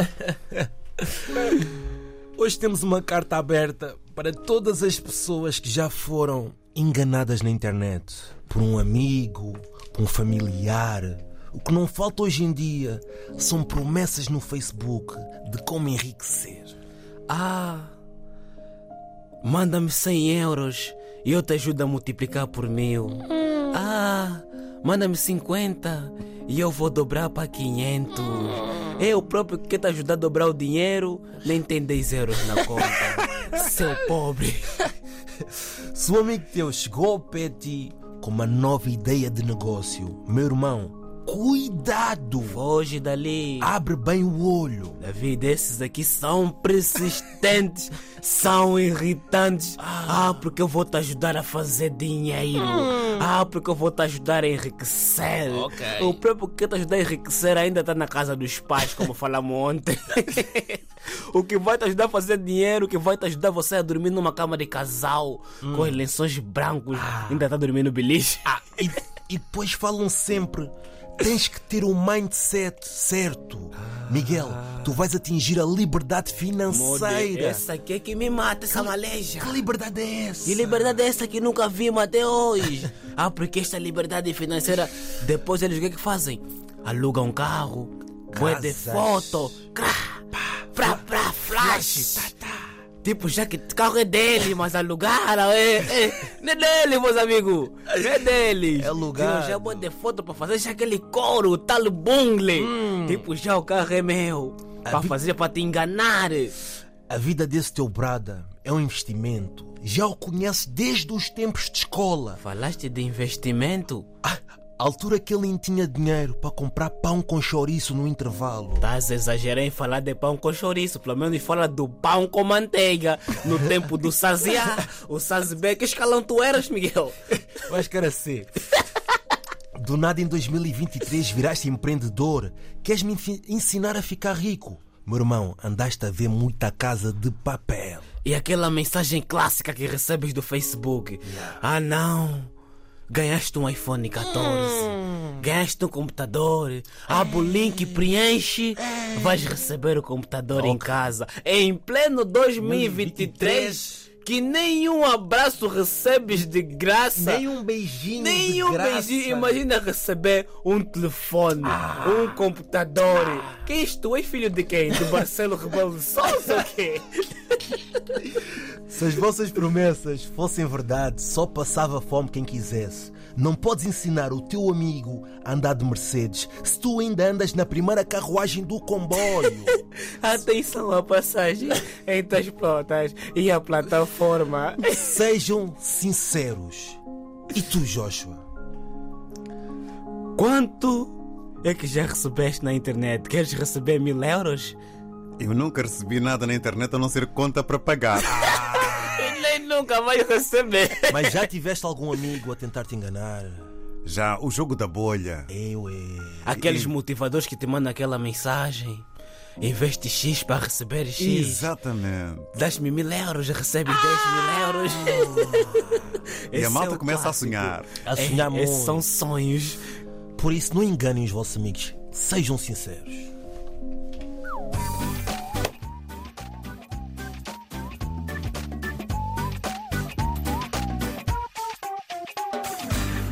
Hoje temos uma carta aberta para todas as pessoas que já foram enganadas na internet por um amigo, por um familiar. O que não falta hoje em dia são promessas no Facebook de como enriquecer. Ah, manda-me 100 euros e eu te ajudo a multiplicar por mil. Manda-me 50 e eu vou dobrar para 500. Eu próprio que te ajudar a dobrar o dinheiro, nem tem 10 euros na conta. Seu pobre. Se um amigo teu chegou ao pé de ti com uma nova ideia de negócio, meu irmão, cuidado! Foge dali. Abre bem o olho. David, esses aqui são persistentes, são irritantes. Ah, porque eu vou te ajudar a fazer dinheiro. Ah, porque eu vou te ajudar a enriquecer. Ok. O próprio que te ajudar a enriquecer ainda está na casa dos pais, como falamos ontem. o que vai te ajudar a fazer dinheiro, o que vai te ajudar você a dormir numa cama de casal com os lençóis brancos, ainda está dormindo beliche. Ah, e, e depois falam sempre: tens que ter o mindset certo. Miguel, tu vais atingir a liberdade financeira. Essa aqui é que me mata, essa maleja. Que liberdade é essa? E liberdade é essa que nunca vimos até hoje. Ah, porque esta liberdade financeira, depois eles o que, é que fazem? Alugam um carro, bué de foto, crá, pra, pra, flash. Tipo, já que o carro é dele, mas alugaram, é, é, não é dele, meus amigos, não é dele. É. Tiram já de foto para fazer já aquele couro, tal bungle. Tipo, já o carro é meu, para vi- fazer, para te enganar. A vida desse teu brada é um investimento. Já o conheces desde os tempos de escola. Falaste de investimento? Ah, a altura que ele nem tinha dinheiro para comprar pão com chouriço no intervalo. Estás a exagerar em falar de pão com chouriço, pelo menos fala do pão com manteiga no tempo do saziá, o sazibé. Que escalão tu eras, Miguel? Vais querer ser. Do nada em 2023 viraste empreendedor. Queres me ensinar a ficar rico? Meu irmão, andaste a ver muita casa de papel. E aquela mensagem clássica que recebes do Facebook: Ah, não, ganhaste um iPhone 14, ganhaste um computador, abre o link, preenche, vais receber o computador em casa. Em pleno 2023, que nenhum abraço recebes de graça. Nem um beijinho Nenhum de graça. beijinho. Imagina receber um telefone, um computador. Que isto? Tu és filho de quem? Do Marcelo Rebelo de Sousa ou quê? Se as vossas promessas fossem verdade, só passava fome quem quisesse. Não podes ensinar o teu amigo a andar de Mercedes se tu ainda andas na primeira carruagem do comboio. Atenção à passagem entre as plantas e a plataforma. Sejam sinceros. E tu, Joshua? Quanto é que já recebeste na internet? Queres receber mil euros? Eu nunca recebi nada na internet a não ser conta para pagar. E nem nunca vai receber. Mas já tiveste algum amigo a tentar te enganar? Já o jogo da bolha. Eu, é. Aqueles motivadores que te mandam aquela mensagem. Investe X para receber X. Exatamente. Dás-me mil euros, recebes 10 mil euros. E Esse a malta é começa clássico. a sonhar. A sonhar É, esses muito. são sonhos. Por isso, não enganem os vossos amigos. Sejam sinceros.